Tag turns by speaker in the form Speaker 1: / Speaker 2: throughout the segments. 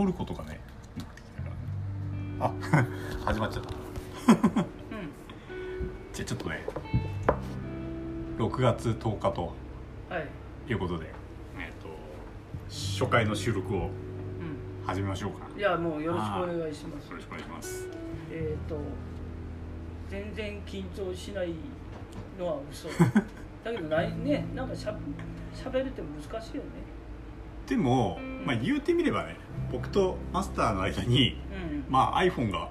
Speaker 1: 撮ることから。あ 始まっちゃった。
Speaker 2: うん。
Speaker 1: じゃあちょっとね6月10日と
Speaker 2: はい。
Speaker 1: いうことで、えっと初回の収録を
Speaker 2: う
Speaker 1: 始めましょうか。
Speaker 2: んいやもうよろしくお願いします。
Speaker 1: よろしくお願いします。
Speaker 2: えっ、と全然緊張しないのは嘘。だけどないねなんかしゃしゃべるって難しいよね
Speaker 1: でも、まあ、言うてみればね僕とマスターの間に、
Speaker 2: うん。
Speaker 1: まあ、iPhone が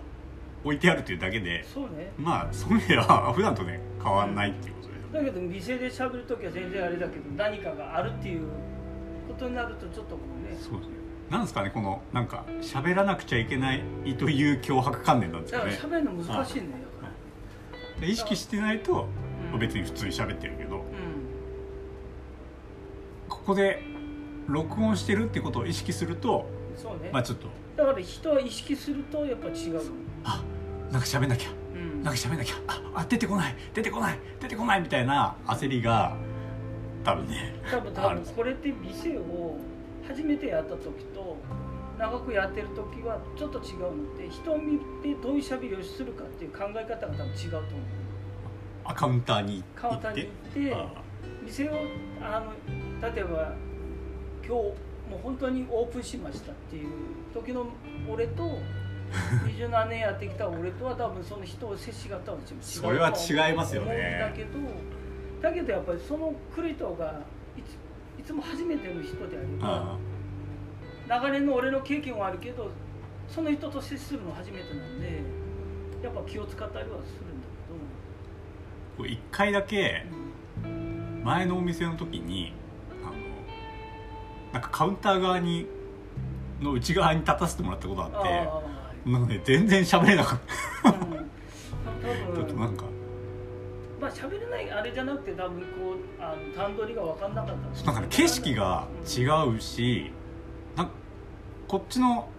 Speaker 1: 置いてあるというだけで
Speaker 2: そうね。
Speaker 1: まあそういう意味では 普段とね変わんないっていうことで、
Speaker 2: だけど店でしゃべる時は全然あれだけど何かがあるっていうことになるとちょっとこうね。
Speaker 1: そうですね。なんですかねこのなんか喋らなくちゃいけないという脅迫観念なんです
Speaker 2: だから
Speaker 1: かね
Speaker 2: しゃべるの難しいんだよ
Speaker 1: で意識してないと、
Speaker 2: うん。
Speaker 1: 別に普通に喋ってるけど。
Speaker 2: うん。
Speaker 1: ここで録音してるってことを意識すると
Speaker 2: そうね。
Speaker 1: まあちょっと。
Speaker 2: だから人は意識するとやっぱ違う
Speaker 1: あなんか喋んなきゃ。
Speaker 2: うん。
Speaker 1: なんか喋んなきゃ。ああ出てこない。出てこない。出てこないみたいな焦りが多分ね
Speaker 2: 多分多分これって店を初めてやった時と長くやってる時はちょっと違うので人を見てどういうしゃべりをするかっていう考え方が多分違うと思う。
Speaker 1: あカウンターに
Speaker 2: カウンターに行って
Speaker 1: あ
Speaker 2: 店をあの例えば今日もう本当にオープンしましたっていう時の俺と二十何年やってきた俺とは多分その人を接し方は違う
Speaker 1: それは違いますよね。
Speaker 2: だけどだけどやっぱりその来る人がいついつも初めての人であれば
Speaker 1: あ
Speaker 2: 長年の俺の経験はあるけどその人と接するの初めてなんでやっぱ気を使ったりはするんだ
Speaker 1: こう一回だけ
Speaker 2: けど、
Speaker 1: 前のお店の時にあのなんかカウンター側にの内側に立たせてもらったことがあって
Speaker 2: あ
Speaker 1: なんかね全然喋れなかっ
Speaker 2: あ、うん、
Speaker 1: たちょっとなんか。
Speaker 2: まあ喋れないあれじゃなくて多分こうあの段取りが分かんなかった
Speaker 1: なんかね景色が違うしなんかこっちの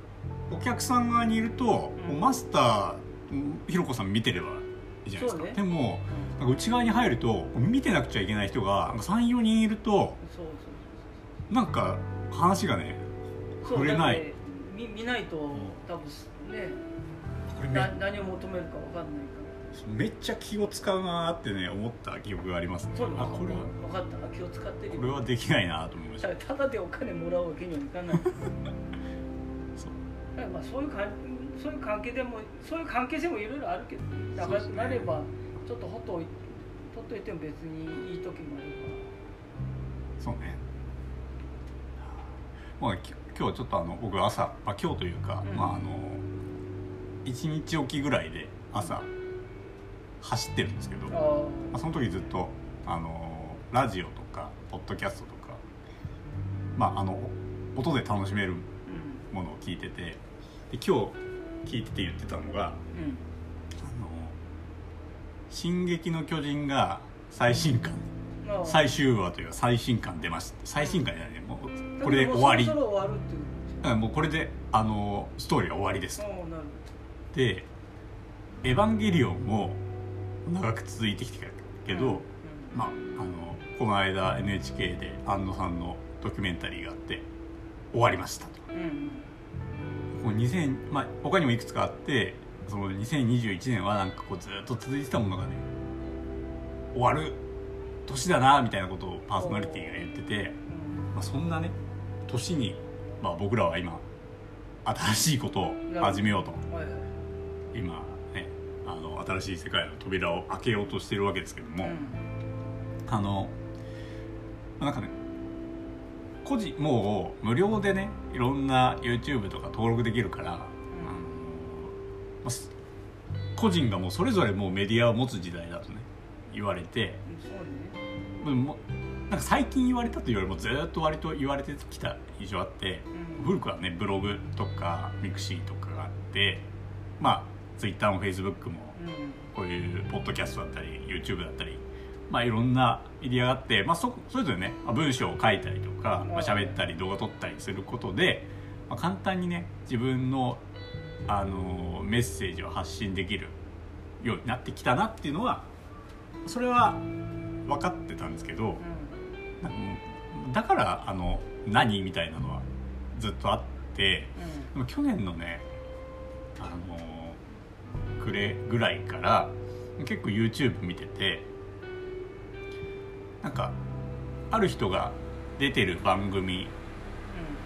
Speaker 1: お客さん側にいると、もうマスターひろこさん見てればいいじゃないですか、
Speaker 2: ね。
Speaker 1: でもなんか内側に入ると見てなくちゃいけない人が34人いるとなんか話がね触れない。
Speaker 2: 見見ないと多分ね
Speaker 1: これ
Speaker 2: 何を求めるか分かんないから。
Speaker 1: めっちゃ気を使うなーってね思った記憶がありますね。
Speaker 2: そう
Speaker 1: あこれは
Speaker 2: 分かった。気を使ってる。よ
Speaker 1: これはできないなと思いました。
Speaker 2: ただでお金もらうわけにはいかない。
Speaker 1: そう。
Speaker 2: らまあそういうかんそういう関係でもそういう関係性もいろいろあるけど
Speaker 1: ね。
Speaker 2: なればちょっとほっとい取っといても別にいい時もあれ
Speaker 1: そうねまあき今日ちょっとあの僕朝、まあ、今日というか、
Speaker 2: うん。
Speaker 1: まああの1日おきぐらいで朝走ってるんですけど、ま
Speaker 2: ばあ
Speaker 1: あ、その時ずっとあのラジオとかポッドキャストとかまああの音で楽しめる
Speaker 2: あ
Speaker 1: ものを聞いててで今日聞いてて言ってたのが
Speaker 2: うん。うん
Speaker 1: あの「進撃の巨人」が最新刊最終話というか最新刊出ました。最新刊じゃないねもうこれで終わり。
Speaker 2: そろそろ終わるっていう
Speaker 1: うんもうこれであのストーリーは終わりです。
Speaker 2: ああなる
Speaker 1: で「エヴァンゲリオン」も長く続いてきてたけど、
Speaker 2: うん
Speaker 1: まああのこの間 NHK で安野さんのドキュメンタリーがあって終わりましたと。
Speaker 2: うん
Speaker 1: こう2000、まあ、他にもいくつかあってその2021年はなんかこうずっと続いてたものがね終わる年だなみたいなことをパーソナリティが言ってて、まあ、そんなね年に、まあ、僕らは今新しいことを始めようと。今ねあの新しい世界の扉を開けようとしてるわけですけども、
Speaker 2: うん。
Speaker 1: あのなんかね個人もう無料でねいろんな YouTube とか登録できるから、あのま個人がもうそれぞれもうメディアを持つ時代だとね言われて。
Speaker 2: そうね。
Speaker 1: もうなんか最近言われたというよりもずっと割と言われてきた印象あって
Speaker 2: うん。
Speaker 1: 古くはねブログとか mixi とかがあってまあ Twitter も Facebook も
Speaker 2: うん。
Speaker 1: こういうポッドキャストだったり YouTube だったり、まあ、いろんなメディアがあって、まあ、そそれぞれねまあ文章を書いたりとか、まあ喋ったり動画撮ったりすることで、まあ、簡単にね自分の、あのメッセージを発信できるようになってきたなっていうのはそれは分かってたんですけどなんだからあの何みたいなのはずっとあって
Speaker 2: うん。
Speaker 1: でも去年のねあの暮れぐらいから結構 YouTube 見ててなんかある人が出てる番組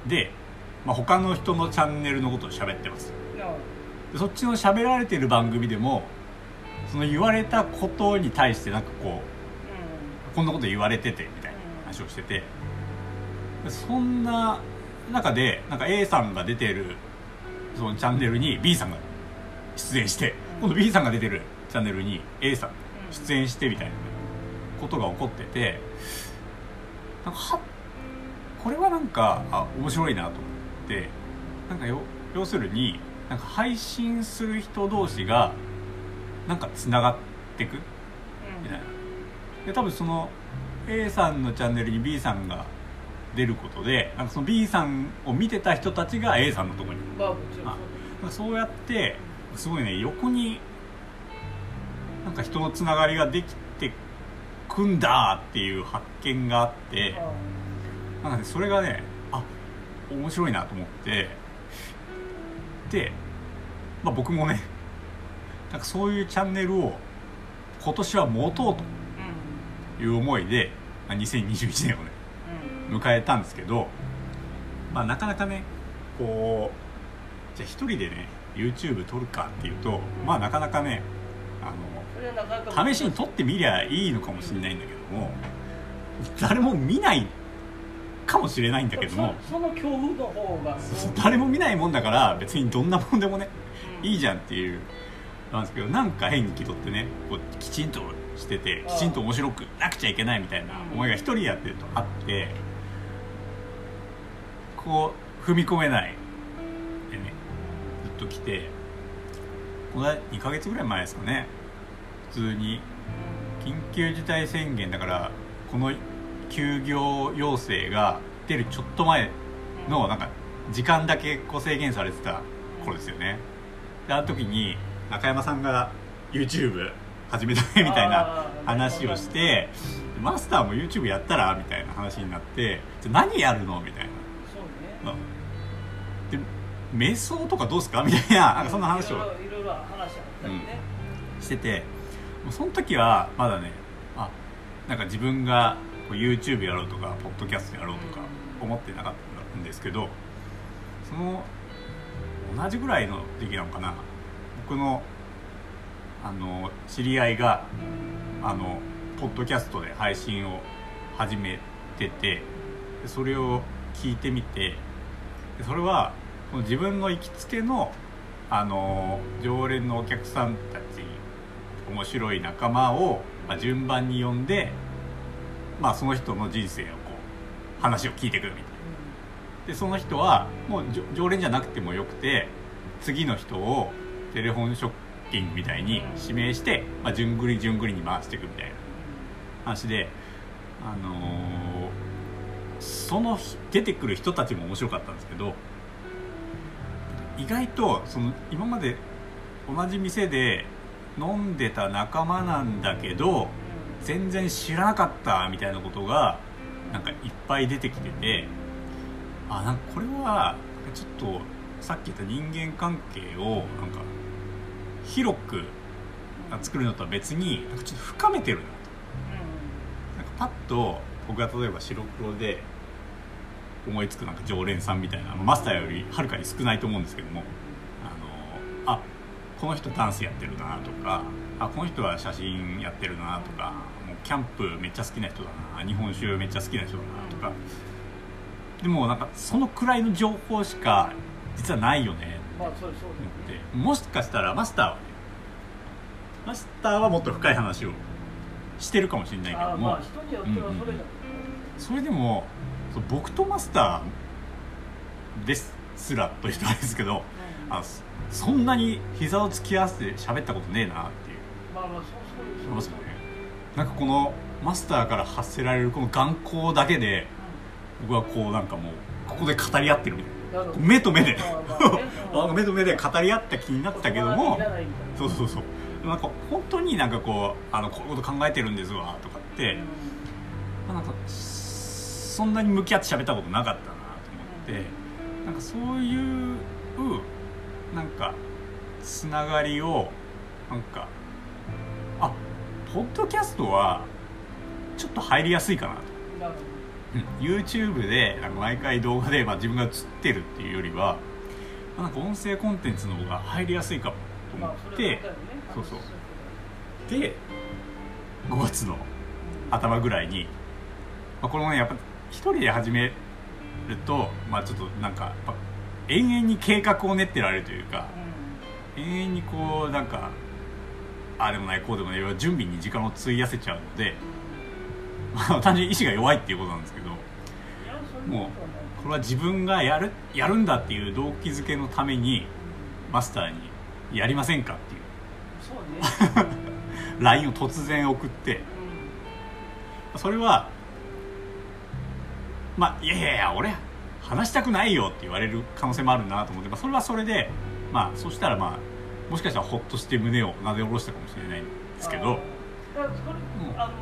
Speaker 1: で、まあ、他の人のチャンネルのことを喋ってます。でそっちの喋られてる番組でもその言われたことに対してなんかこうこんなこと言われててみ話をしてて。そんな中でなんか A さんが出てるそのチャンネルに B さんが出演して今度 B さんが出てるチャンネルに A さん出演してみたいなことが起こっててなんかはこれはなんかあ面白いなと思ってなんか要するになんか配信する人同士がなんかつながってくみたいな。で多分その A さんのチャンネルに B さんが出ることでなんかその B さんを見てた人たちが A さんのところに。
Speaker 2: まあ
Speaker 1: あそうやってすごいね横になんか人のつながりができてくんだっていう発見があって
Speaker 2: あ
Speaker 1: なんかねそれがねあ面白いなと思って。で、まあ、僕もねなんかそういうチャンネルを今年は持とう
Speaker 2: うん
Speaker 1: という思いで、まあ、2021年をね
Speaker 2: うん。
Speaker 1: 迎えたんですけど、まあ、なかなかねこうじゃあ一人でね YouTube 撮るかっていうとまあなかなかねあの試しに撮ってみりゃいいのかもしれないんだけども誰も見ないかもしれないんだけども
Speaker 2: そその恐怖の方が。
Speaker 1: 誰も見ないもんだから別にどんなもんでもね
Speaker 2: うん。
Speaker 1: いいじゃんっていうなんですけどなんか変に気取ってねこうきちんとしててきちんと面白くなくちゃいけないみたいな思いが一人でやってるとあってこう踏み込めない。でねずっと来てこの2ヶ月ぐらい前ですかね。普通に緊急事態宣言だからこの休業要請が出るちょっと前のなんか時間だけこう制限されてた頃ですよね。であの時に中山さんが YouTube 始めたねみたいな話をしてマスターも YouTube やったらみたいな話になってじゃあ何やるのみたい
Speaker 2: そうね。
Speaker 1: なで瞑想とかどうすかみたいななんかそんな話を
Speaker 2: いろいろいろいろ話あったりね。
Speaker 1: しててその時はまだねあなんか自分が YouTube やろうとかポッドキャストやろうとか思ってなかったんですけどその同じぐらいの時期なのかな。僕のあの知り合いがあのポッドキャストで配信を始めててそれを聞いてみてそれは自分の行きつけのあの常連のお客さんたち面白い仲間を、ま、順番に呼んで、まあ、その人の人生をこう話を聞いてくるみたいな。でその人はもう常連じゃなくてもよくて次の人をテレフォンショッキングみたいに指名して、まあ、順繰り順繰りに回していくみたいな話であのーその出てくる人たちも面白かったんですけど意外とその今まで同じ店で飲んでた仲間なんだけど全然知らなかったみたいなことがなんかいっぱい出てきててあなんかこれはちょっとさっき言った人間関係をなんか広く作るのとは別になんかちょっと深めてるなと。なんかパッと僕が例えば白黒で思いつくなんか常連さんみたいなマスターよりはるかに少ないと思うんですけどもあのあこの人ダンスやってるなとかあこの人は写真やってるなとかもうキャンプめっちゃ好きな人だな日本酒めっちゃ好きな人だなとか。でもなんかそのくらいの情報しか実はないよね。
Speaker 2: まあそうそう
Speaker 1: と思ってもしかしたらマスターはねマスターはもっと深い話をしてるかもしれないけども。
Speaker 2: ああまあ人によってはそれだ
Speaker 1: それでもそう僕とマスターですすらという人はですけどあそそんなに膝を突き合わせて喋ったことねえなっていう。
Speaker 2: まあまあそうそう
Speaker 1: 思いますよね。なんかこのマスターから発せられるこの眼光だけで僕はこうなんかもうここで語り合ってるみたいな目と目で。目と目で語り合った気になったけども。そうそうそう。なんか本当になんかこうあのこういうこと考えてるんですわとかって、まあなんかそんなに向き合って喋ったことなかったなと思って。なんかそういうなんかつながりをなんかあポッドキャストはちょっと入りやすいかなと YouTube でなんか毎回動画で、まあ、自分が映ってるっていうよりはまあなんか音声コンテンツの方が入りやすいかもと思って、
Speaker 2: そう
Speaker 1: そう。で5月の頭ぐらいに、まあ、このねやっぱ一人で始めるとまあちょっとなんか延々に計画を練ってられるというか
Speaker 2: うん。
Speaker 1: 永遠にこうなんかああでもないこうでもない準備に時間を費やせちゃうので、まあ、単純に意志が弱いっていうことなんですけどもう
Speaker 2: こ
Speaker 1: れは自分がやるやるんだっていう動機づけのためにマスターに「やりませんか?」っていう
Speaker 2: そうね
Speaker 1: LINE を突然送って
Speaker 2: う
Speaker 1: それはまあいやいやいや俺話したくないよって言われる可能性もあるなと思って、まあ、それはそれでまあそしたらまあもしかしたらほっとして胸をなで下ろしたかもしれないんですけど
Speaker 2: あーだからそれ、
Speaker 1: うん
Speaker 2: あの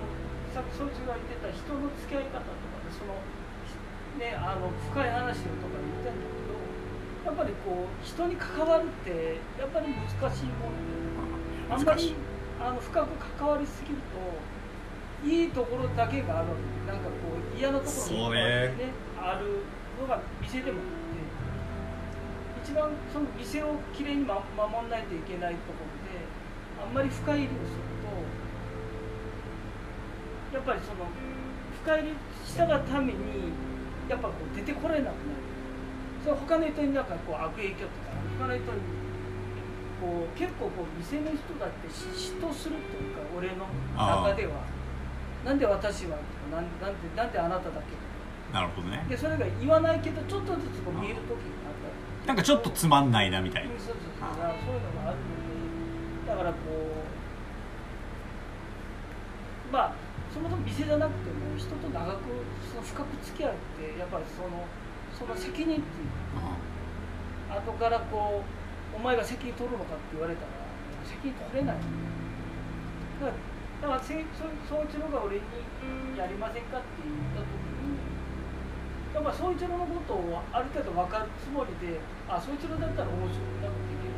Speaker 2: さっきそいつが言ってた人の付き合い方とかでそのねあの深い話をとか言ってんだけどやっぱりこう人に関わるってやっぱり難しいもんであんまりあの深く関わりすぎるといいところだけがあるなんかこう嫌なところもいっぱいねあるのが店でもあって一番その店をきれいに、ま、守らないといけないところであんまり深入りをするとやっぱりその深入りしたがためにやっぱこう出てこれなくなる。それは他の人になんかこう悪影響とか他の人にこう結構こう店の人だって嫉妬するというか俺の中では。なんで私はとかなんなんでなんであなただけ
Speaker 1: なるほどね。
Speaker 2: でそれが言わないけどちょっとずつこう見える時があったり。
Speaker 1: なんかちょっとつまんないなみたいな。
Speaker 2: うんそうそうそう。そういうのがあるので。だからこうまあそもそも店じゃなくても人と長くその深く付き合うってやっぱりそのその責任っていうか後からこうお前が責任取るのかって言われたら責任取れない。だからだからせそそいつのが俺にやりませんかって言った時にやっぱそいつののことをある程度分かるつもりであそいつのだったら面白くなくできる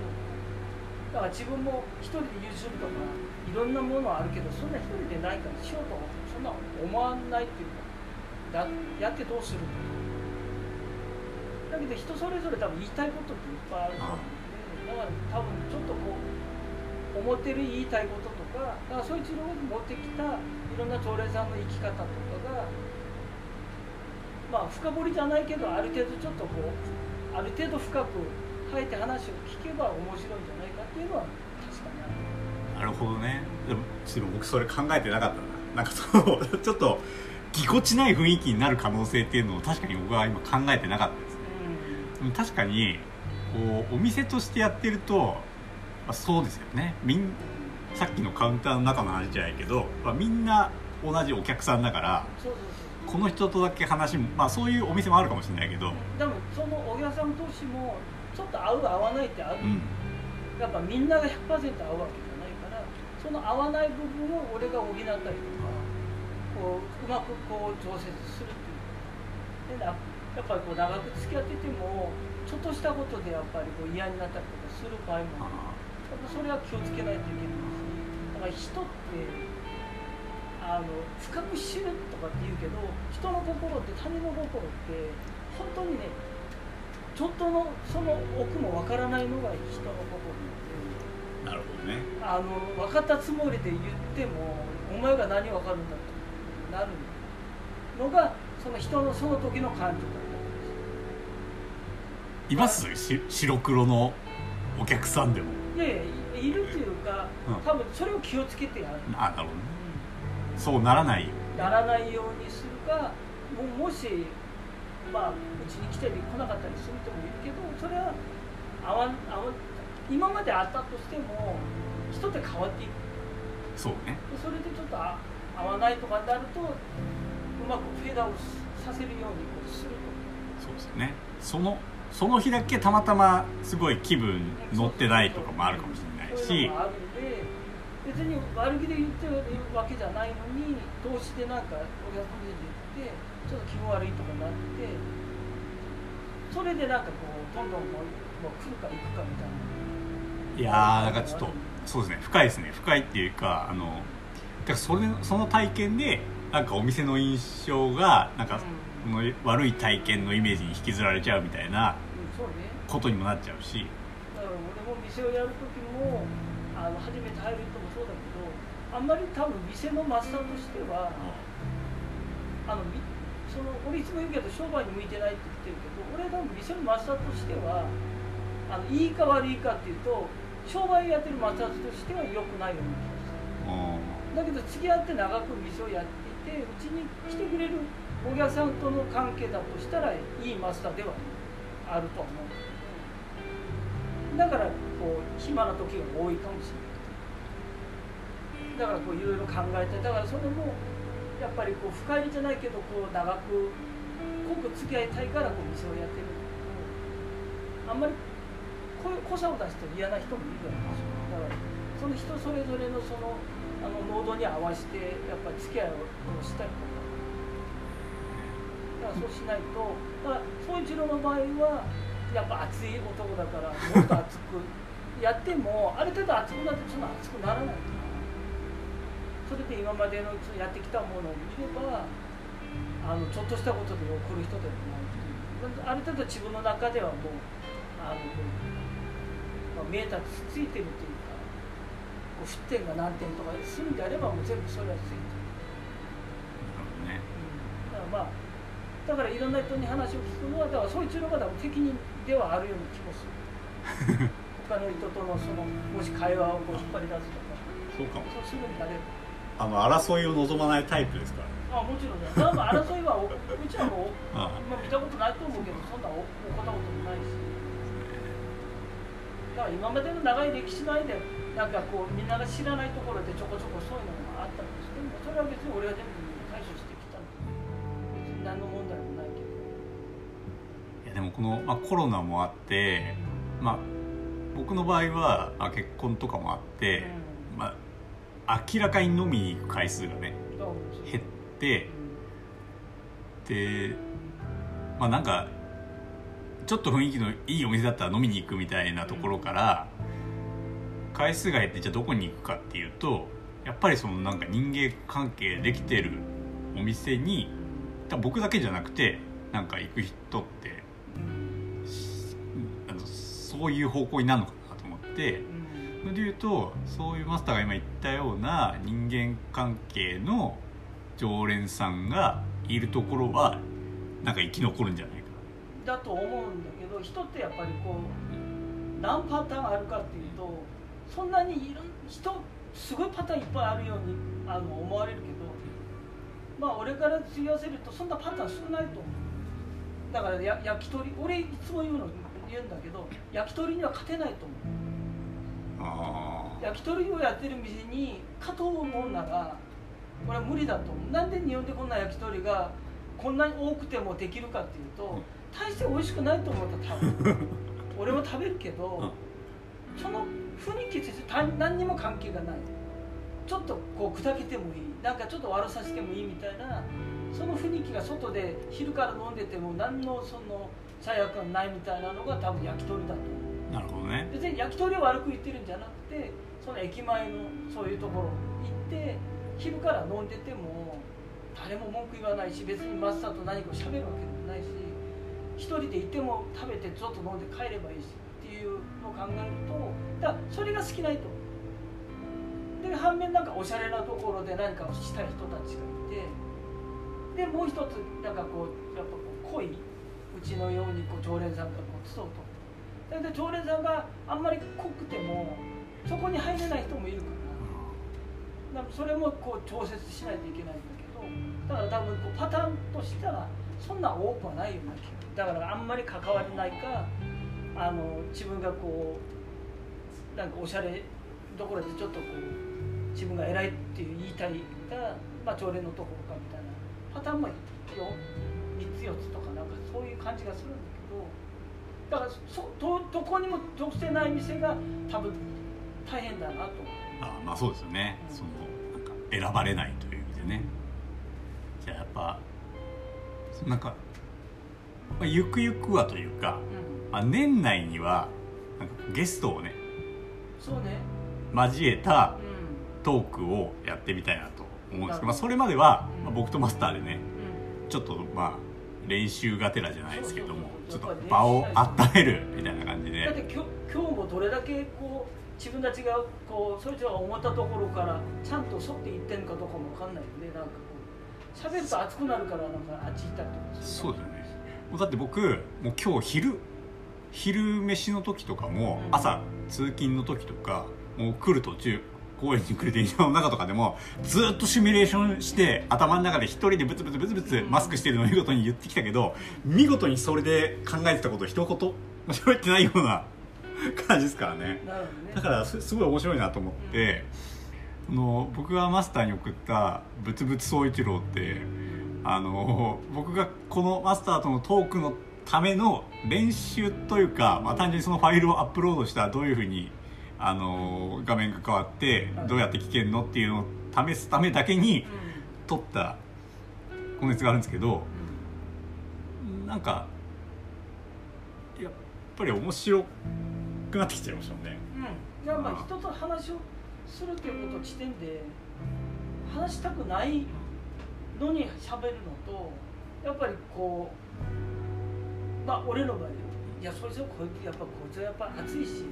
Speaker 2: だから自分も一人で YouTube とかいろんなものあるけどそんな一人でないからしようと思ってそんな思わないっていうかだやってどうするだけど人それぞれ多分言いたいことっていっぱいあると思うんでだから多分ちょっとこう思ってる言いたいこととかだからそいつの持ってきたいろんな常連さんの生き方とかがまあ深掘りじゃないけどある程度ちょっとこうある程度深く入って話を聞けば面白いんじゃないかっていうのは。
Speaker 1: なるほどね。でもちょっと僕それ考えてなかったな。なんかそのちょっとぎこちない雰囲気になる可能性っていうのを確かに僕は今考えてなかったですね。でも確かにこうお店としてやってると、まあ、そうですよね。みんさっきのカウンターの中の話じゃないけど、まあ、みんな同じお客さんだからこの人とだけ話も、まあ、そういうお店もあるかもしれないけど、
Speaker 2: でもそのお客さん同士もちょっと合う合わないってある、
Speaker 1: うん、
Speaker 2: やっぱみんなが100%合うわけその合わない部分を俺が補ったりとかこううまくこう調節するっていう。でなやっぱりこう長く付き合っててもちょっとしたことでやっぱりこう嫌になったりとかする場合もある。やっぱそれは気をつけないといけないしだから人ってあの深く知るとかって言うけど人の心って他人の心って本当にねちょっとのその奥もわからないのが人の心。で
Speaker 1: なるほどね。
Speaker 2: あの分かったつもりで言ってもお前が何分かるんだってなるのがその人のその時の感情だ
Speaker 1: います？し白黒のお客さんでも。
Speaker 2: いやいやいいるっていうか、
Speaker 1: うん。
Speaker 2: 多分それを気をつけてやる、
Speaker 1: あなるほどね。そうならない
Speaker 2: やらないようにするかももしまあうちに来たり来なかったりする人もいるけどそれは合わん合わん今まであったとしても人って変わっていく。
Speaker 1: そうね
Speaker 2: でそれでちょっとあ合わないとかになるとうまくフェーダーをさせるようにこうすると。
Speaker 1: そうですね。そのその日だけたまたますごい気分乗ってないとかもあるかもしれないし。
Speaker 2: あるんで別に悪気で言ってるわけじゃないのに投資でなんかお客さんで言ってちょっと気分悪いとかなってそれでなんかこうどんどんもう来るか行くかみたいない
Speaker 1: やーなんかちょっとそうですね深いですね。深いっていうかあのだからそれその体験でなんかお店の印象がなんか、その悪い体験のイメージに引きずられちゃうみたいなことにもなっちゃうし。
Speaker 2: だから俺も店をやる時もあの初めて入る人もそうだけどあんまり多分店のマスターとしてはあのみその俺いつも言うけど商売に向いてないって言ってるけど俺は多分店のマスターとしてはあのいいか悪いかっていうと商売やってるマスターとしては良くないような気がする。
Speaker 1: うん。
Speaker 2: だけど付き合って長く店をやっていてうちに来てくれるお客さんとの関係だとしたらいいマスターではあるとは思う。だからこう暇な時が多いかもしれない。だからこういろいろ考えてだからそれもやっぱりこう深入りじゃないけどこう長く濃く付き合いたいからこう店をやってる。あんまり濃さを出して嫌な人もいるわけですよ。だからその人それぞれのそのあの濃度に合わせてやっぱり付き合いをしたりとかだからそうしないとだから宗一郎の場合はやっぱ熱い男だからもっと熱くやってもある程度熱くなってそんな熱くならないからそれで今までのやってきたものを見ればあのちょっとしたことで怒る人ではないっていう。ある程度自分の中ではもうあの、見えたつついてるというかこう沸点が何点とかするんであればもう全部それはついてる。
Speaker 1: なる
Speaker 2: だからまあだからいろんな人に話を聞くのはだからそういうのが多分責任ではあるような気もする。他の人とのそのもし会話をこう引っ張り出すとか。
Speaker 1: そうかも。
Speaker 2: そうするんれば。
Speaker 1: あの争いを望まないタイプですから。
Speaker 2: あもちろん。だだからまあ争いはおうちはもう
Speaker 1: あ
Speaker 2: 今見たことないと思うけどそんなお起こったこともないしだから今までの長い歴史内でなんかこうみんなが知らないところでちょこちょこそういうのがあったとしてもそれは別に俺が全部対処してきた。んで別に何の問題もないけど。
Speaker 1: いやでもこの、まあ、コロナもあって、まあ、僕の場合は、まあ、結婚とかもあって、まあ、明らかに飲みに行く回数がね減ってでまあなんかちょっと雰囲気のいいお店だったら飲みに行くみたいなところから回数が減ってじゃあどこに行くかっていうとやっぱりそのなんか人間関係できてるお店に多分僕だけじゃなくてなんか行く人ってあのそういう方向になるのかなと思ってそれで言うとそういうマスターが今言ったような人間関係の常連さんがいるところはなんか生き残るんじゃない
Speaker 2: だと思うんだけど人ってやっぱりこう何パターンあるかっていうとそんなにいろん人すごいパターンいっぱいあるようにあの思われるけどまあ俺から言わせるとそんなパターン少ないと思う。だからや焼き鳥俺いつも言うの言うんだけど焼き鳥には勝てないと思う。
Speaker 1: あ
Speaker 2: 焼き鳥をやってる店に勝とう思うならこれは無理だと思う。なんで日本でこんな焼き鳥がこんなに多くてもできるかっていうと大して美味しくないと思った多分。俺も食べるけどその雰囲気ってた何にも関係がない。ちょっとこう砕けてもいい。なんかちょっと悪さしてもいいみたいなその雰囲気が外で昼から飲んでても何のその罪悪感ないみたいなのが多分焼き鳥だと思う。
Speaker 1: なるほどね。
Speaker 2: 別に焼き鳥を悪く言ってるんじゃなくてその駅前のそういうところ行って昼から飲んでても誰も文句言わないし別にマスターと何か喋るわけでもないし一人でいても食べてちょっと飲んで帰ればいいしっていうのを考えるとだからそれが好きな人で反面なんかおしゃれなところで何かをしたい人たちがいてでもう一つなんかこうやっぱこう濃いうちのようにこう常連さんがこう集うと。だけど常連さんがあんまり濃くてもそこに入れない人もいるからだからそれもこう調節しないといけないんだから多分こうパターンとしたらそんな多くはないような気がだからあんまり関われないかあの自分がこうなんかおしゃれどころでちょっとこう自分が偉いっていう言いたいが、まあ、常連のところかみたいなパターンもよ3つ4つとかなんかそういう感じがするんだけどだからそどどこにも属性ない店が多分大変だなと。
Speaker 1: あまあそうですよね。そのなんか選ばれないという意味でねぱなんかまあ、ゆくゆくはというか、
Speaker 2: うん。
Speaker 1: まあ、年内にはなんかゲストをね
Speaker 2: そうね。
Speaker 1: 交えた
Speaker 2: う
Speaker 1: トークをやってみたいなと思うんですけど、まあ、それまでは、
Speaker 2: うん。
Speaker 1: まあ、僕とマスターでねちょっとまあ練習がてらじゃないですけどもちょっと場を温めるみたいな感じ
Speaker 2: だって
Speaker 1: で
Speaker 2: 今日今日もどれだけこう自分たちがこうそいつらが思ったところからちゃんと沿っていってんかどうかもわかんないんでなんか喋ると熱くなるからなんかあっち行ったりとか
Speaker 1: そうですよね。もうだって僕もう今日昼昼飯の時とかも
Speaker 2: うん。
Speaker 1: 朝通勤の時とかもう来る途中公園に来る電車の中とかでもずっとシミュレーションして頭の中で一人でブツブツブツブツマスクしてるのを見事に言ってきたけど見事にそれで考えてたことを一言も喋ってないような感じですからね。
Speaker 2: ね。
Speaker 1: だからすすごい面白いなと思って、あの僕がマスターに送った「ブツブツ総一郎」ってあの僕がこのマスターとのトークのための練習というか、まあ、単純にそのファイルをアップロードしたらどういうふうにあの画面が変わってどうやって聞けるのっていうのを試すためだけに撮ったコンテンツがあるんですけどなんかやっぱり面白くなってきちゃいましたもんね。
Speaker 2: うん、うん、やっぱ人と話をするっていうこと地点で話したくないのに喋るのとやっぱりこうまあ俺の場合いやそれじゃこいつやっぱこいつはやっぱ熱いし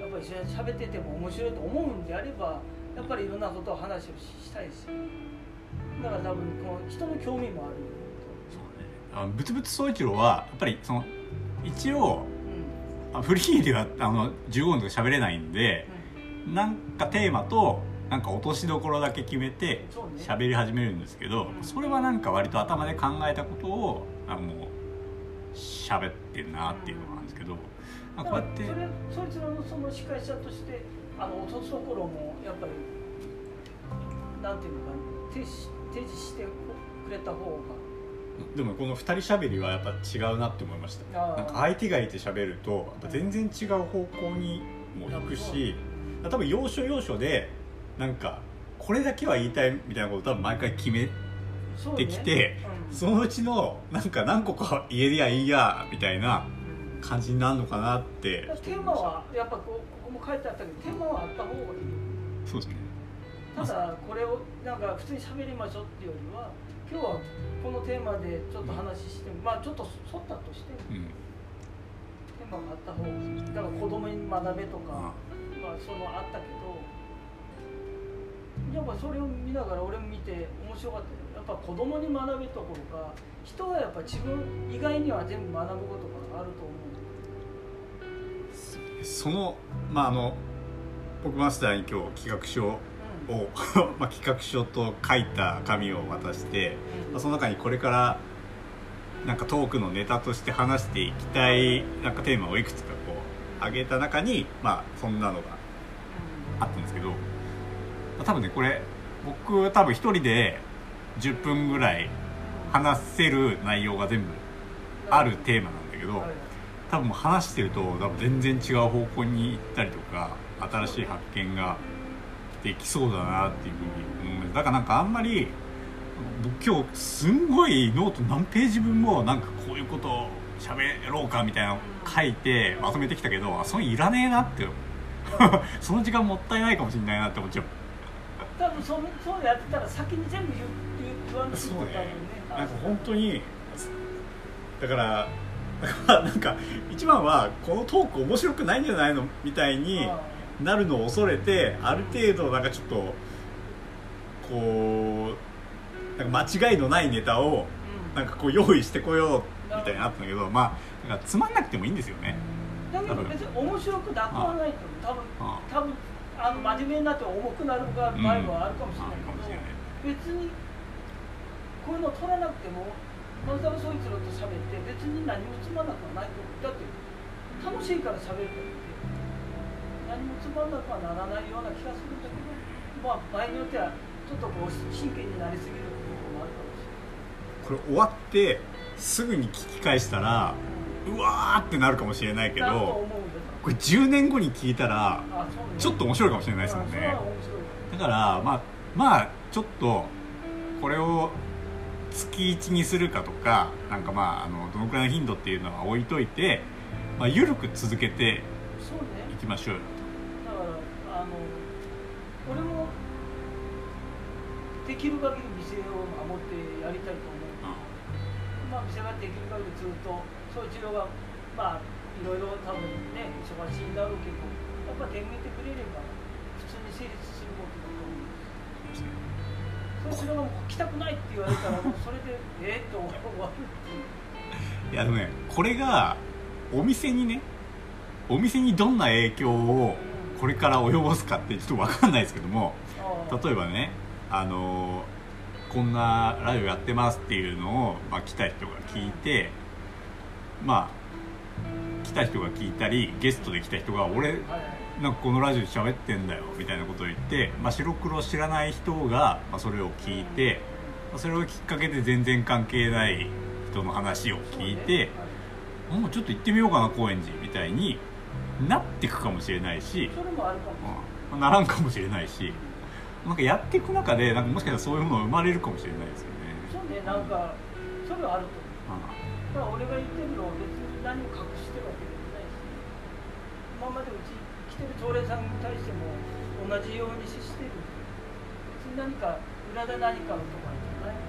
Speaker 2: やっぱ一緒に喋ってても面白いと思うんであればやっぱりいろんなことを話をししたいし。だから多分この人の興味もある。
Speaker 1: あのブツブツ総一郎はやっぱりその一応
Speaker 2: うん。
Speaker 1: あフリーではあの15分とか喋れないんでなんかテーマとなんか落としどころだけ決めて喋り始めるんですけど
Speaker 2: うん。
Speaker 1: それはなんか割と頭で考えたことをあもう喋ってるなっていうのがあるんですけど、まあこうやって
Speaker 2: それそいつらのその司会者としてあの落とすところもやっぱりなんていうのかな提示提示してくれた方が。
Speaker 1: でもこの2人喋りはやっぱ違うなって思いました。なんか相手がいて喋ると全然違う方向にも行くし多分要所要所でなんかこれだけは言いたいみたいなことを多分毎回決め
Speaker 2: そうね
Speaker 1: できて
Speaker 2: うん
Speaker 1: そのうちのなんか何個か言えりゃいいやみたいな
Speaker 2: うん
Speaker 1: 感じになるのかなって。
Speaker 2: テーマはやっぱこうここも書いてあったけどテーマはあった方がいい
Speaker 1: そうですね。
Speaker 2: ただこれをなんか普通に喋りましょうっていうよりは今日はこのテーマでちょっと話しても、まあちょっと沿ったとしても
Speaker 1: うん。
Speaker 2: テーマがあった方がいい。だから子供に学べとか、まあそのあったけどやっぱそれを見ながら俺も見て面白かったよ。やっぱ子供に学べところか人はやっぱ自分以外には全部学ぶことがあると思
Speaker 1: そのまああの僕マスターに今日企画書
Speaker 2: う、うん。
Speaker 1: を まあ企画書と書いた紙を渡して、
Speaker 2: うん。
Speaker 1: まあその中にこれからなんかトークのネタとして話していきたいなんかテーマをいくつかこう挙げた中にまあそんなのが多分ねこれ僕多分一人で10分ぐらい話せる内容が全部あるテーマなんだけど、
Speaker 2: はい。
Speaker 1: 多分話してると多分全然違う方向に行ったりとか新しい発見ができそうだなっていうふうに思うだからなんかあんまり僕今日すんごいノート何ページ分もなんかこういうことを喋ろうかみたいなの書いてまとめてきたけどあそれいらねえなって その時間もったいないかもしれないなって思っちゃう
Speaker 2: 多分そうそうやってたら先に全部言う言う言わんとすると多分ね。
Speaker 1: なんか本当にだから なんか一番はこのトーク面白くないんじゃないのみたいになるのを恐れてある程度なんかちょっとこうなんか間違いのないネタを
Speaker 2: うん。
Speaker 1: なんかこう用意してこようみたいになったんだけどまあなんかつまんなくてもいいんですよね。
Speaker 2: だけど別に面白くなくはないと思う。多分
Speaker 1: あ。
Speaker 2: 多分あの真面目になって重くなる場合はあるかもしれない
Speaker 1: かもしれない
Speaker 2: けど、別にこういうの取らなくても松田そいつらと喋って別に何もつまんなくはないと思うだって楽しいから喋るからって何もつまんなくはならないような気がするんだけどまあ場合によってはちょっとこう真剣になりすぎる部分もあるかもしれない
Speaker 1: これ終わってすぐに聞き返したら
Speaker 2: う
Speaker 1: わーってなるかもしれないけどこれ10年後に聞いたらちょっと面白いかもしれないですもんね。だからまあまあちょっとこれを月1にするかとかなんかまああのどのくらいの頻度っていうのは置いといて、まあ、緩く続けていきましょうよ
Speaker 2: だからあの俺もできる限り店を守ってやりたいと思う。まあ店ができる限りずっとそう治療がまあいろいろ多分ね忙しいんだろうけどやっぱ点見てくれれば普通に成立することだと思うんですそうすればもう来たくないって言われたらもうそれで ええと終わるっていう。
Speaker 1: いやでもねこれがお店にねお店にどんな影響をこれから及ぼすかってちょっと分かんないですけども例えばねあのこんなラジオやってますっていうのを、まあ、来た人が聞いてまあ来た人が聞いたりゲストで来た人が俺なんかこのラジオで喋ってんだよみたいなことを言って、まあ、白黒知らない人が、まあ、それを聞いて、まあそれをきっかけで全然関係ない人の話を聞いて、もうちょっと行ってみようかな高円寺みたいになっていくかもしれないし、
Speaker 2: それもあるかもしれない。
Speaker 1: うんならんかもしれないしなんかやっていく中でなんかもしかしたらそういうもの生まれるかもしれないですよね。
Speaker 2: そうねなんかそれはあると思う。だから俺が言ってるのを別に何も隠してるわけでもないし今までうち来てる常連さんに対しても同じように接してる別に何か裏で何かのとかじゃない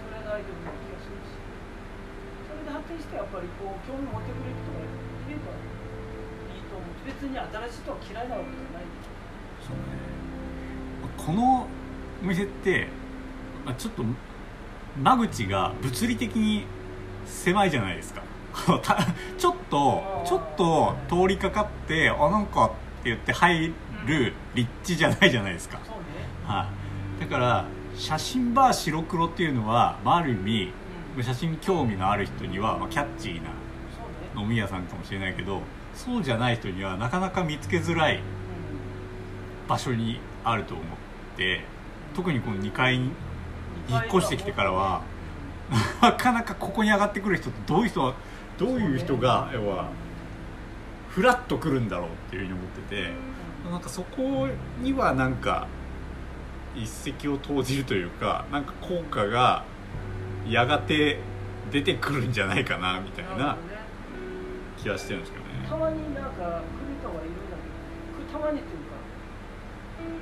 Speaker 2: それがないと思う気がするしそれで発展してやっぱりこう興味持ってくれる人がいればいいと思う別に新しい人は嫌いなわけじゃない
Speaker 1: そうねこのお店ってちょっと間口が物理的に狭いじゃないですか。ちょっとちょっと通りかかってあなんかって言って入る立地じゃないじゃないですか、はい、だから写真バー白黒っていうのは、まあ、ある意味
Speaker 2: うん
Speaker 1: 写真に興味のある人には、まあ、キャッチーな飲み屋さんかもしれないけどそうじゃない人にはなかなか見つけづらい場所にあると思って特にこの2階に引っ越してきてからはなかなかここに上がってくる人ってどういう人どういう人が要はフラッと来るんだろうっていうふうに思っててなんかそこにはなんか一石を投じるというかなんか効果がやがて出てくるんじゃないかなみたいな気はしてるんですけどね。
Speaker 2: たまになんか来る人がいるんだけどたまにというか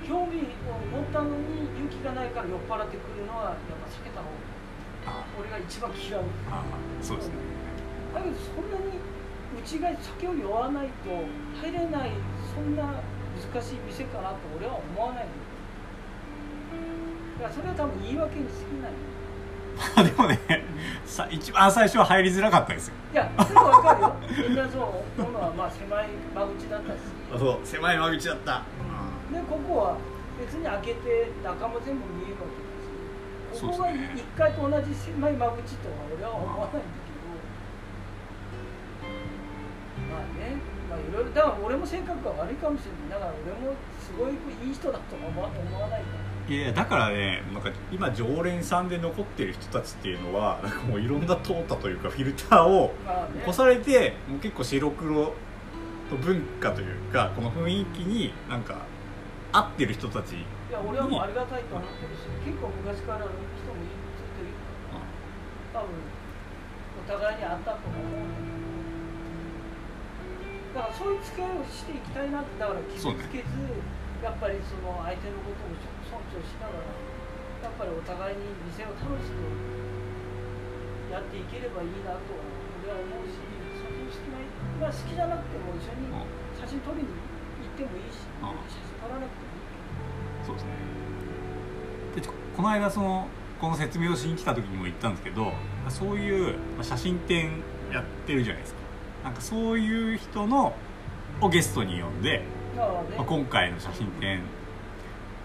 Speaker 2: 興味を持ったのに勇気がないから酔っ払ってくるのはやっぱ避けた方が
Speaker 1: あ
Speaker 2: 俺が一番嫌う。
Speaker 1: あそうですね
Speaker 2: だけどそんなにうちが酒を酔わないと入れないそんな難しい店かなと俺は思わないのだからそれは多分言い訳に過ぎない。
Speaker 1: まあでもねさ一番最初は入りづらかったですよ。
Speaker 2: いやそれは分かるよ。みんなそう思うのはまあ狭い間口だったし
Speaker 1: そう狭い間口だった、
Speaker 2: でここは別に開けて中も全部見えるわけだしここが
Speaker 1: そうですね。
Speaker 2: 1階と同じ狭い間口とは俺は思わないんだまあねまあいろいろだから俺も性格が悪いかもしれない。だから俺もすごいいい人だとは思わ思わないから
Speaker 1: いやだからねなんか今常連さんで残ってる人たちっていうのはなんかもういろんな淘汰というかフィルターを
Speaker 2: まあね。
Speaker 1: 越されてもう結構白黒の文化というかこの雰囲気になんか合ってる人たち
Speaker 2: いや俺はもうありがたいと思ってるし結構昔からの人もいるずっといるから多分お互いにあったと思う。んだからそういう付き合いをしていきたいなってだから傷つけず、やっぱりその相手のことを尊重しながらやっぱりお互いに店を楽しくやっていければいいなとは俺は思うし写真好きなまあ好きじゃなくても一緒に写真撮りに行ってもいいし写真撮らなくてもいい
Speaker 1: そうですね。でこの間そのこの説明をしに来た時にも言ったんですけどそういう写真展やってるじゃないですか。なんかそういう人のをゲストに呼んで、まあ、今回の写真展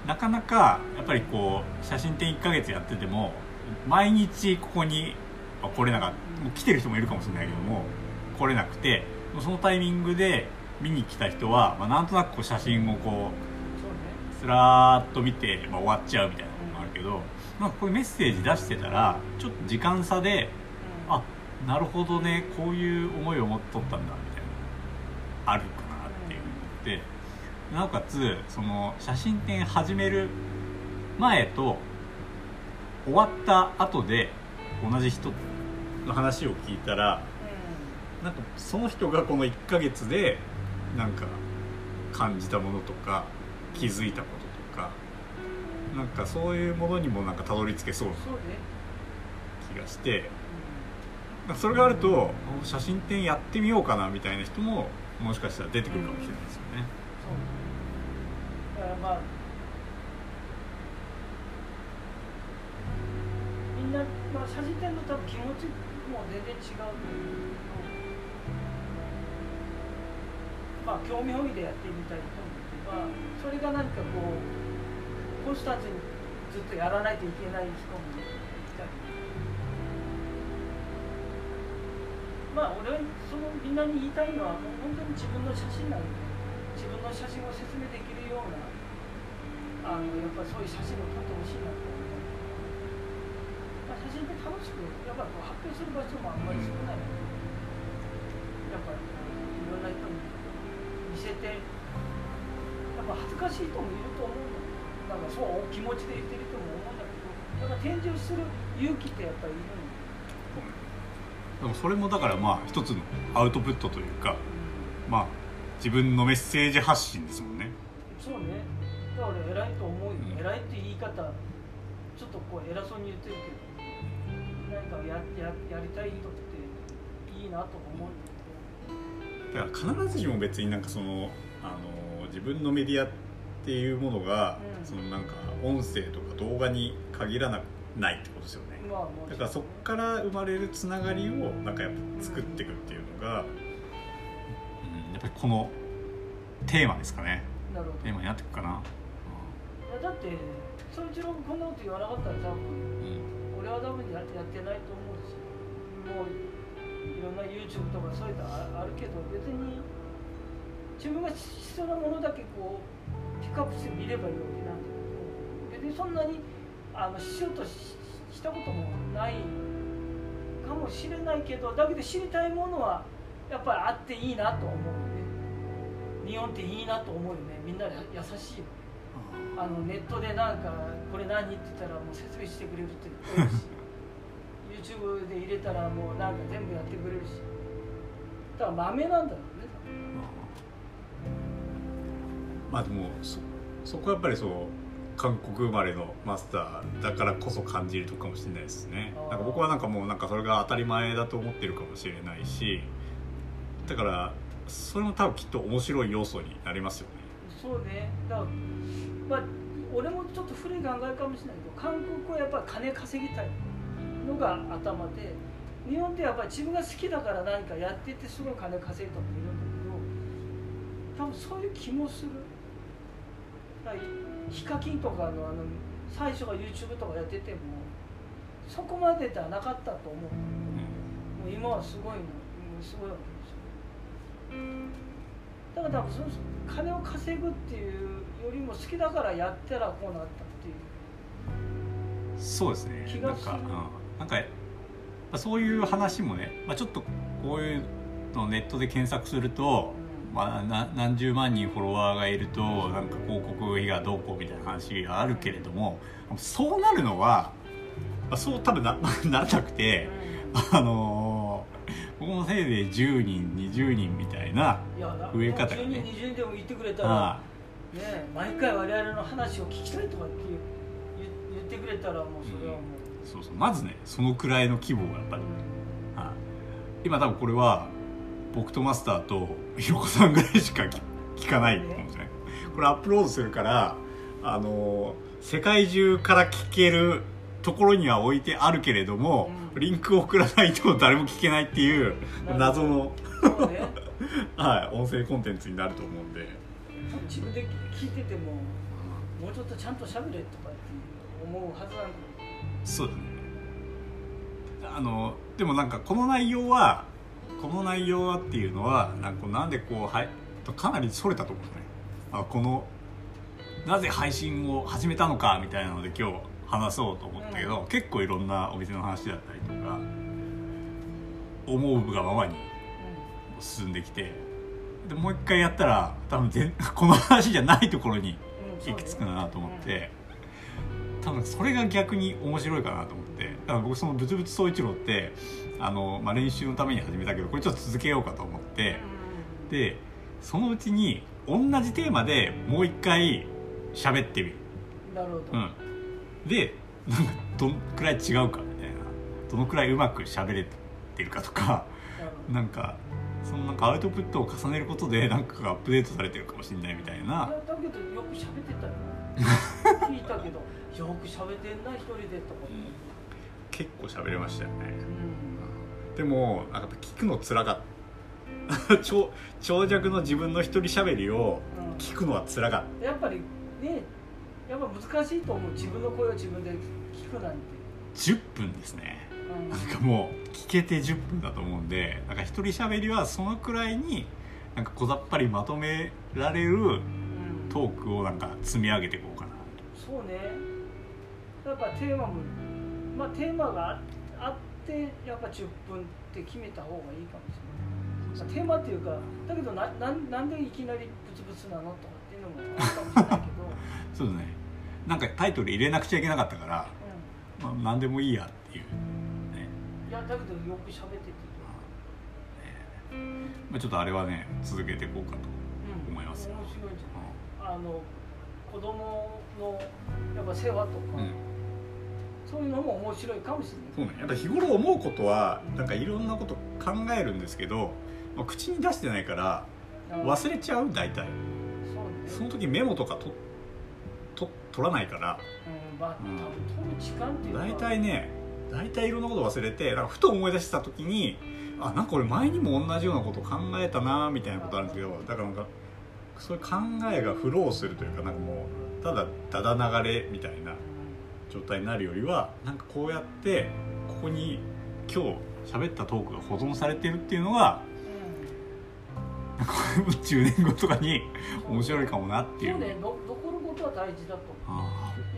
Speaker 1: なかなかやっぱりこう写真展1ヶ月やってても毎日ここにまあ来れなかったもう来てる人もいるかもしれないけども来れなくてそのタイミングで見に来た人は、まあ、なんとなくこう写真をこうスラーっと見て、まあ、終わっちゃうみたいなのもあるけど、なん。かこういうメッセージ出してたらちょっと時間差で
Speaker 2: うん。
Speaker 1: あなるほどねこういう思いを持っとったんだみたいな。あるかなっていうふうに思って。なおかつその写真展始める前と終わった後で同じ人の話を聞いたらなんかその人がこの1ヶ月でなんか感じたものとか気づいたこととかなんかそういうものにもなんかたどり着けそうな気がしてそれがあると写真展やってみようかなみたいな人ももしかしたら出てくるかもしれないですよね。
Speaker 2: そうだからまあみんな、まあ、写真展の多分気持ちも全然違うと思うまあ興味本位でやってみたい人もいればそれが何かこうコンスタントにずっとやらないといけない人もいたりまあ俺そのみんなに言いたいのはもう本当に自分の写真なので自分の写真を説明できるようなあのやっぱそういう写真を撮ってほしいなと思う、まあ、写真って楽しくやっぱこう発表する場所もあんまり少ないのでやっぱりいろんな人に見せてやっぱ恥ずかしい人もいると思うのなんかそう気持ちで言ってる人も思うんだけどやっぱ展示をする勇気ってやっぱりいる
Speaker 1: でもそれもだからまあ一つのアウトプットというかまあ自分のメッセージ発信ですもんね。
Speaker 2: そうね。だから偉いと思うよ、
Speaker 1: うん。
Speaker 2: 偉いって言い方ちょっとこう偉そうに言ってるけど何かやややりたい人っていいなと思うんだ
Speaker 1: だから必ずしも別になんかそのあの自分のメディアっていうものが、
Speaker 2: うん。
Speaker 1: そのなんか音声とか動画に限らなないってことですよ。ねだからそっから生まれるつながりをなんかやっぱ作っていくっていうのが、うん、やっぱりこのテーマですかね。
Speaker 2: なるほど。
Speaker 1: テーマになっていくかな、
Speaker 2: いやだって総一郎がこんなこと言わなかったら多分
Speaker 1: うん。
Speaker 2: 俺は多分ややってないと思うしもういろんな YouTube とかそういうのああるけど別に自分が必要なものだけこうピックアップして見ればいいわけなんだけど別にそんなにあのしようとししたこともないかもしれないけどだけど知りたいものはやっぱりあっていいなと思うよね。日本っていいなと思うよね。みんな優しいよあのネットでなんかこれ何って言ったらもう説明してくれるって言うし。YouTube で入れたらもうなんか全部やってくれるし。だから豆なんだろうね
Speaker 1: まあでもそそこはやっぱりそう韓国生まれのマスターだからこそ感じるとこかもしれないですね。なんか僕はなんかもうなんかそれが当たり前だと思ってるかもしれないしだからそれも多分きっと面白い要素になりますよね。
Speaker 2: そうね。だからまあ俺もちょっと古い考えかもしれないけど韓国はやっぱり金稼ぎたいのが頭で日本ってやっぱり自分が好きだから何かやっててすごい金稼いだ人もいるんだけど多分そういう気もする。だからヒカキンとかのあの最初は YouTube とかやっててもそこまでではなかったと思う。もう今はすごいのすごいわけですよ。だから多分その金を稼ぐっていうよりも好きだからやったらこうなったっていう。
Speaker 1: そうですね。
Speaker 2: 気がする。
Speaker 1: なんか、うん、なんかそういう話もね、まあ、ちょっとこういうのをネットで検索すると、まあ、な何十万人フォロワーがいるとなんか広告費がどうこうみたいな話があるけれどもそうなるのは、まあ、そう多分な ならなくてあのーここのせいで10人20人みたいな、増え方がね。
Speaker 2: 10人20人でも言ってくれたら
Speaker 1: あ
Speaker 2: ね毎回我々の話を聞きたいとかって言言ってくれたらもうそれはもう、
Speaker 1: そうそう。まずねそのくらいの規模がやっぱり、はい今多分これは僕とマスターとひろこさんぐらいしか聞聞かないと思うんですねこれアップロードするからあの世界中から聞けるところには置いてあるけれども、
Speaker 2: うん。
Speaker 1: リンクを送らないと誰も聞けないっていう謎の、
Speaker 2: ね。
Speaker 1: はい、音声コンテンツになると思うんで。
Speaker 2: 自分で聞いててももうちょっとちゃんと喋れとかって思うはずなんだ
Speaker 1: そうだね。あのでもなんかこの内容はこの内容はっていうのはなんかなんでこうはいかなりそれたと思うんですね。あこのなぜ配信を始めたのかみたいなので今日話そうと思ったけど、結構いろんなお店の話だったりとか思うがままに進んできてでもう一回やったら多分全 この話じゃないところに行き着くなと思って、多分それが逆に面白いかなと思ってだから僕そのブツブツ総一郎ってあの、まあ、練習のために始めたけどこれちょっと続けようかと思って。でそのうちに同じテーマでもう一回喋ってみる、
Speaker 2: なるほど、
Speaker 1: うん、でなんかどんくらい違うかみたいな。どのくらいうまく喋れてるかとか。
Speaker 2: な
Speaker 1: んかそのなんかアウトプットを重ねることでなんかがアップデートされてるかもしれないみたい
Speaker 2: い
Speaker 1: な
Speaker 2: やだけどよく喋ってたよ。聞いたけどよく喋ってんな一人でとか
Speaker 1: 結構喋れましたよね。
Speaker 2: うん
Speaker 1: でもなんか聞くのつらかった。長長尺の自分の一人喋りを
Speaker 2: うん。
Speaker 1: 聞くのはつらかっ
Speaker 2: やっぱりねやっぱ難しいと思う。自分の声を自分で聞くなんて、
Speaker 1: た10分ですね。
Speaker 2: うん。
Speaker 1: なんかもう聞けて10分だと思うんでなんか一人喋りはそのくらいになんか小ざっぱりまとめられる
Speaker 2: うん。
Speaker 1: トークをなんか積み上げていこうかな。
Speaker 2: そうね。やっぱテーマもまあテーマがああってやっぱ10分って決めた方がいいかもしれない、まあ、テーマっていうかだけどななんなんでいきなりブツブツなのとかっていうのもあるかもしれないけど、
Speaker 1: そうですね。なんかタイトル入れなくちゃいけなかったから、
Speaker 2: う
Speaker 1: まあ、何でもいいやっていう、ね。
Speaker 2: ん、いやだけどよく喋ってて、
Speaker 1: まあ、ちょっとあれはね続けていこうかと
Speaker 2: うん、
Speaker 1: 思います
Speaker 2: 面白いんじゃない。あの子供のやっぱ世話とか、
Speaker 1: うん
Speaker 2: そういうのも面白いかもしれない。
Speaker 1: そうね。やっぱ日頃思うことはなんかいろんなこと考えるんですけど、まあ、口に出してないから忘れちゃう大体。
Speaker 2: そ
Speaker 1: その時メモとかとと取らないから。
Speaker 2: うん。まあ多分取る時間っていうか。
Speaker 1: 大体ね大体いろんなこと忘れてなんかふと思い出した時にあなんか俺前にも同じようなこと考えたなみたいなことあるんですけどだからなんかそういう考えがフローするというかなんかもうただだだ流れみたいな状態になるよりはなんかこうやってここに今日喋ったトークが保存されてるっていうのが
Speaker 2: うん。
Speaker 1: 10年後とかに面白いかもなっていう。
Speaker 2: そうねの残ることは大事だと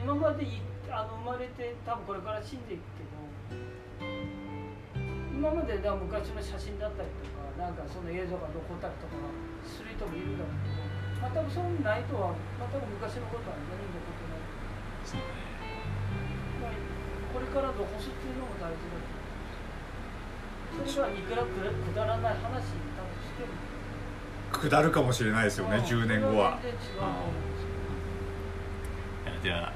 Speaker 2: 今までいあの生まれて多分これから死んでいくけど今までだ昔の写真だったりとかなんかその映像が残ったりとかする人もいるだろうけどまあ多分そういうのないとはまあ多分昔のことは何も残ってない。
Speaker 1: あそうね。
Speaker 2: まあこれから残すっていうのも大事だと。思うそれがいくらくだらない話に多分しても。
Speaker 1: 下るかもしれないですよね
Speaker 2: うん。
Speaker 1: 10年後は。
Speaker 2: うん。
Speaker 1: じゃあ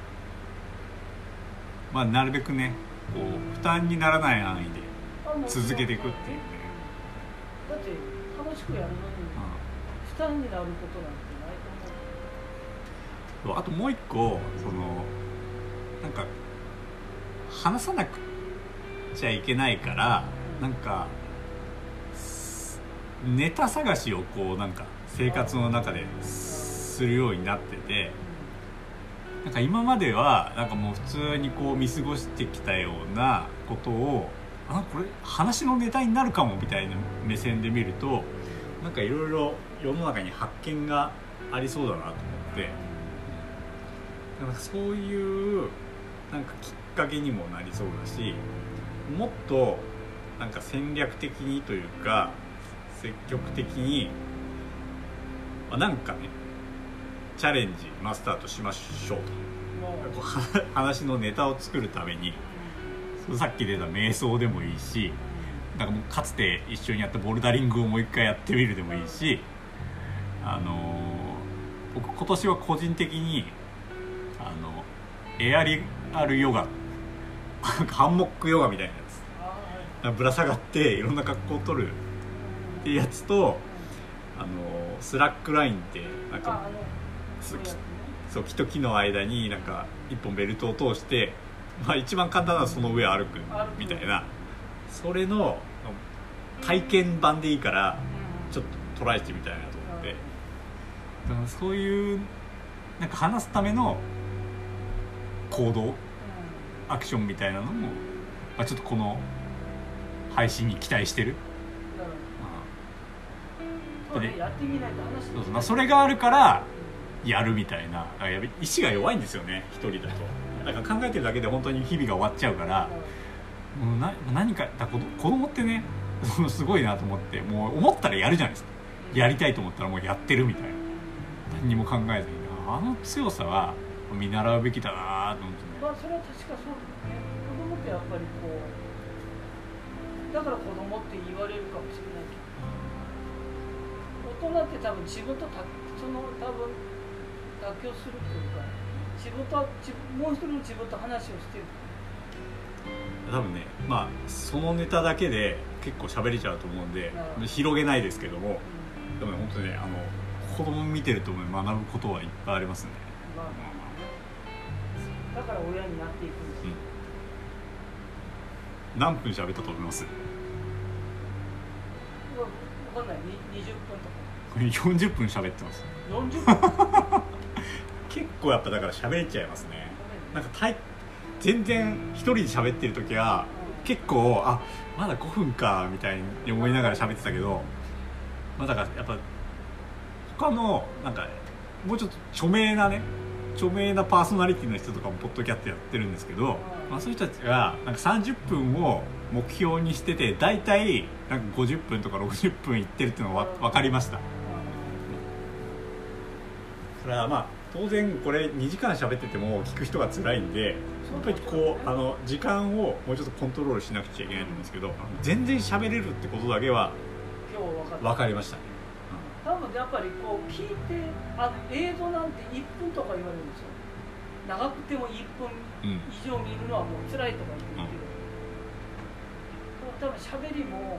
Speaker 1: まあなるべくねこう負担にならない範囲で続けていくっていうね、
Speaker 2: だって楽しくやるのに負担になることなんてないと思う。
Speaker 1: うんあともう一個そのなんか話さなくちゃいけないからなんかネタ探しをこうなんか生活の中でするようになっててなんか今まではなんかもう普通にこう見過ごしてきたようなことをあこれ話のネタになるかもみたいな目線で見るとなんかいろいろ世の中に発見がありそうだなと思って。なんかそういうなんかきっかけにもなりそうだしもっとなんか戦略的にというか積極的に、まあ、なんかねチャレンジマスターとしましょうと。話のネタを作るためにさっき出た瞑想でもいいしなんかもうかつて一緒にやったボルダリングをもう一回やってみるでもいいし、あのー僕今年は個人的にあのエアリアルヨガなんかハンモックヨガみたいなや
Speaker 2: あ
Speaker 1: つ。ぶら下がっていろんな格好を取る。っていうやつとあのスラックラインってなんか
Speaker 2: そう
Speaker 1: 木と木の間になんか一本ベルトを通して、まあ、一番簡単なのはその上歩く
Speaker 2: 歩く。
Speaker 1: みたいな。それの体験版でいいからちょっとトライしてみたいなと思って。だからそういうなんか話すための行動アクションみたいなのも、まあ、ちょっとこの配信に期待してる、
Speaker 2: そうねやってみないと話
Speaker 1: そうそう。まあ、それがあるからやるみたいな。や意志が弱いんですよね一人だと。だから考えてるだけで本当に日々が終わっちゃうから。もうな何かだ子子供ってね すごいなと思ってもう思ったらやるじゃないですか。やりたいと思ったらもうやってるみたいな。何にも考えずに。あの強さは見習うべきだなと思ってね
Speaker 2: まあそれは確かそうだよね。子供ってやっぱりこうだから子供って言われるかもしれないけど。大人って多分自分とたその多分妥協するというか自分と自分もう一人の自分と話をしてる。
Speaker 1: 多分ねまあそのネタだけで結構喋れちゃうと思うんで広げないですけども。
Speaker 2: うん。
Speaker 1: でもね本当にねあの子供見てるとね学ぶことはいっぱいありますね。
Speaker 2: まあだから親になっていくんです。よ、
Speaker 1: 何分喋ったと思います？
Speaker 2: わかんない。に20分と
Speaker 1: これ40分喋ってます。
Speaker 2: か40分？
Speaker 1: 結構やっぱだから喋れちゃいますね。なんかたい全然一人で喋ってる時は結構あまだ5分かみたいに思いながら喋ってたけどまあだからやっぱ他のなんかもうちょっと著名なね著名なパーソナリティの人とかもポッドキャストやってるんですけど、まあ、そういう人たちがなんか30分を目標にしてて大体なんか50分とか60分いってるっていうのがわ分かりました。それはまあ当然これ2時間喋ってても聞く人が辛いんでやっぱりこうあの時間をもうちょっとコントロールしなくちゃいけないんですけど全然喋れるってことだけは
Speaker 2: 分か
Speaker 1: りました。ね
Speaker 2: 多分やっぱりこう聞いてあの映像なんて1分とか言われるんですよ。長くても1分
Speaker 1: うん
Speaker 2: 以上見るのはもう辛いとか言ってる、多分喋りも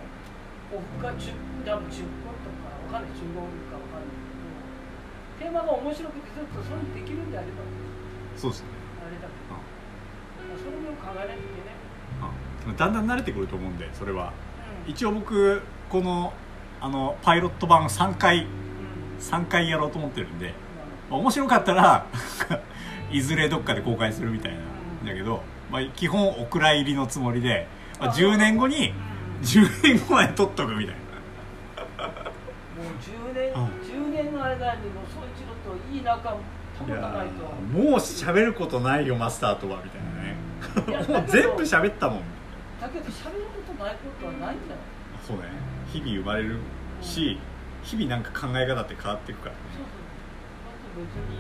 Speaker 2: オフが10多分10分とかわかんない。15分かわかんないけど。テーマが面白くてずっとそういうのできるんであれば
Speaker 1: そうですね。
Speaker 2: あれだけど、まあそれも考えないといけない、
Speaker 1: うん。だんだん慣れてくると思うんでそれは。
Speaker 2: うん。
Speaker 1: 一応僕このあのパイロット版を3回
Speaker 2: うん
Speaker 1: 3回やろうと思ってるんで、
Speaker 2: ま
Speaker 1: まあ面白かったらいずれどっかで公開するみたいなんだけど、まあ、基本お蔵入りのつもりで、まあ、10年後に
Speaker 2: あうん
Speaker 1: 10年後まで撮っとくみたいな。
Speaker 2: もう10年、
Speaker 1: うん。
Speaker 2: 10年の間にもうそう一度といい仲保たないと。
Speaker 1: ーもう喋ることないよマスターとはみたいなね。もう全部喋ったもん。
Speaker 2: だけど喋ることないことはないんじゃない？
Speaker 1: そうね。日々生まれるし日々なんか考え方って変わっていくからね。
Speaker 2: そうそうだって別に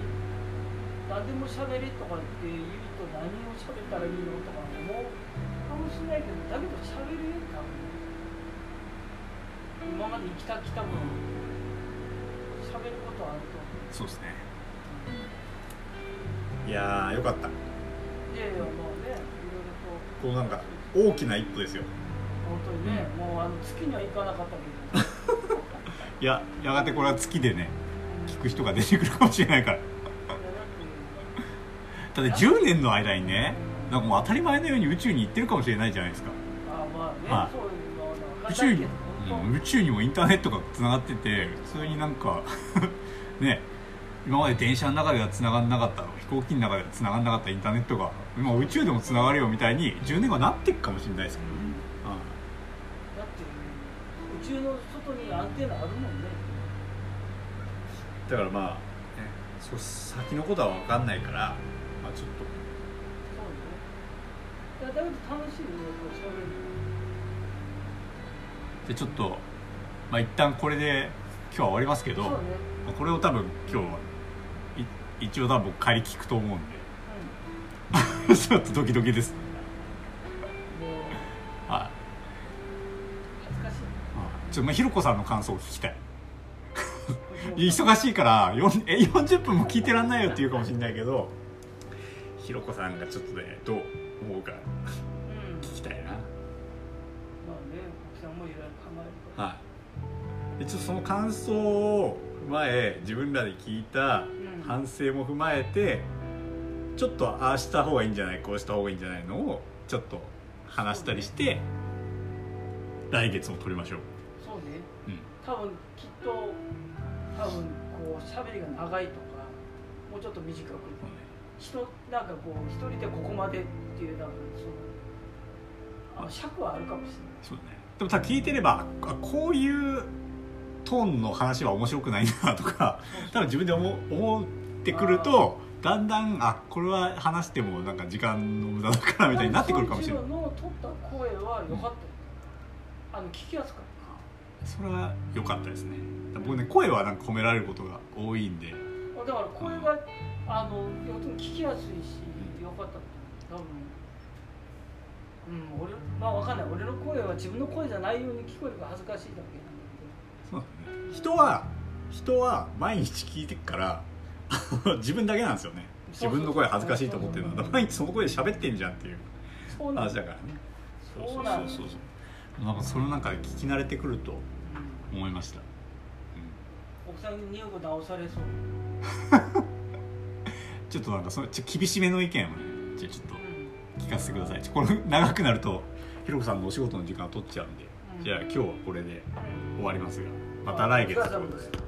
Speaker 2: 何でも喋れとかって言うと何を喋ったらいいのとか思うかもしれないけどだけど喋るよ多分今まで生きたきた分喋ることはあると思う
Speaker 1: そうですね。いやーよかった。
Speaker 2: いやいやもうねいろいろと。
Speaker 1: こうなんか大きな一歩ですよ。
Speaker 2: 本当にね、もうあの月には行かなかったけど
Speaker 1: いややがてこれは月でね聞く人が出てくるかもしれないから。だって10年の間にねなんかもう当たり前のように宇宙に行ってるかもしれないじゃないですか。
Speaker 2: ま
Speaker 1: 宇宙に、うん宇宙にもインターネットがつながってて普通になんか ね今まで電車の中ではつながんなかった飛行機の中ではつながんなかったインターネットが今宇宙でもつながるよみたいに10年後なっていくかもしれないですけど。ね、
Speaker 2: だって宇宙の外にアンテナあるもんね。
Speaker 1: だからまあ、ね、少し先のことは分かんないから、まあ、ちょっ
Speaker 2: そうね。だけど楽しいよこう喋る
Speaker 1: とでちょっと、まあ、一旦これで今日は終わりますけど、
Speaker 2: そうね。
Speaker 1: まあこれを多分今日はい一応多分帰り聞くと思うんで。ちょっとドキドキです。
Speaker 2: う
Speaker 1: ちょっとまあひろこさんの感想を聞きたい。
Speaker 2: い
Speaker 1: 忙しいからよんえ40分も聞いてらんないよって言うかもしれないけど。ひろこさんがちょっとねどう思うか。
Speaker 2: うん。
Speaker 1: 聞きたいな。
Speaker 2: まあね奥さんもいろいろ考えるか
Speaker 1: はい。でちょっとその感想を踏まえ自分らで聞いた
Speaker 2: うん。
Speaker 1: 反省も踏まえてちょっとああした方がいいんじゃないこうした方がいいんじゃないのをちょっと話したりして来月も撮りましょ
Speaker 2: う、ね
Speaker 1: うん、
Speaker 2: 多分きっと多分こう喋りが長いとかもうちょっと短く。人なんかこう一人でここまでっていう多分そのあの尺はあるかもしれない。
Speaker 1: そうだね。でもただ聞いてればあこういうトーンの話は面白くないなとか多分自分で思う思ってくるとだんだんあこれは話してもなんか時間の無駄だからみたいになってくるかもしれない。
Speaker 2: いの取った声は良かったよ、あの聞きやすかった
Speaker 1: それは良かったですね。僕ね声はなんか褒められることが多いんで。
Speaker 2: だから声があの聞きやすいしよかった多分。うん俺まあわかんない。俺の声は自分の声じゃないように聞こえるから恥ずかしいだけ
Speaker 1: そうだね。人は人は毎日聞いてっから 自分だけなんですよね。自分の声恥ずかしいと思ってるのは。毎日その声で喋ってんじゃんっていう
Speaker 2: そうなんだ。
Speaker 1: 話だからね。
Speaker 2: そうなんだ
Speaker 1: そうそう。そうなんかそれなんか聞き慣れてくると思いました、
Speaker 2: 奥さんに匂い直されそう。
Speaker 1: ちょっとなんかそのちょ厳しめの意見をねじゃあちょっと
Speaker 2: うん。
Speaker 1: 聞かせてください。ちょこの長くなるとひろこさんのお仕事の時間を取っちゃうんで、
Speaker 2: うん。
Speaker 1: じゃあ今日はこれで
Speaker 2: うん。
Speaker 1: 終わりますがまた来月
Speaker 2: お疲れ様です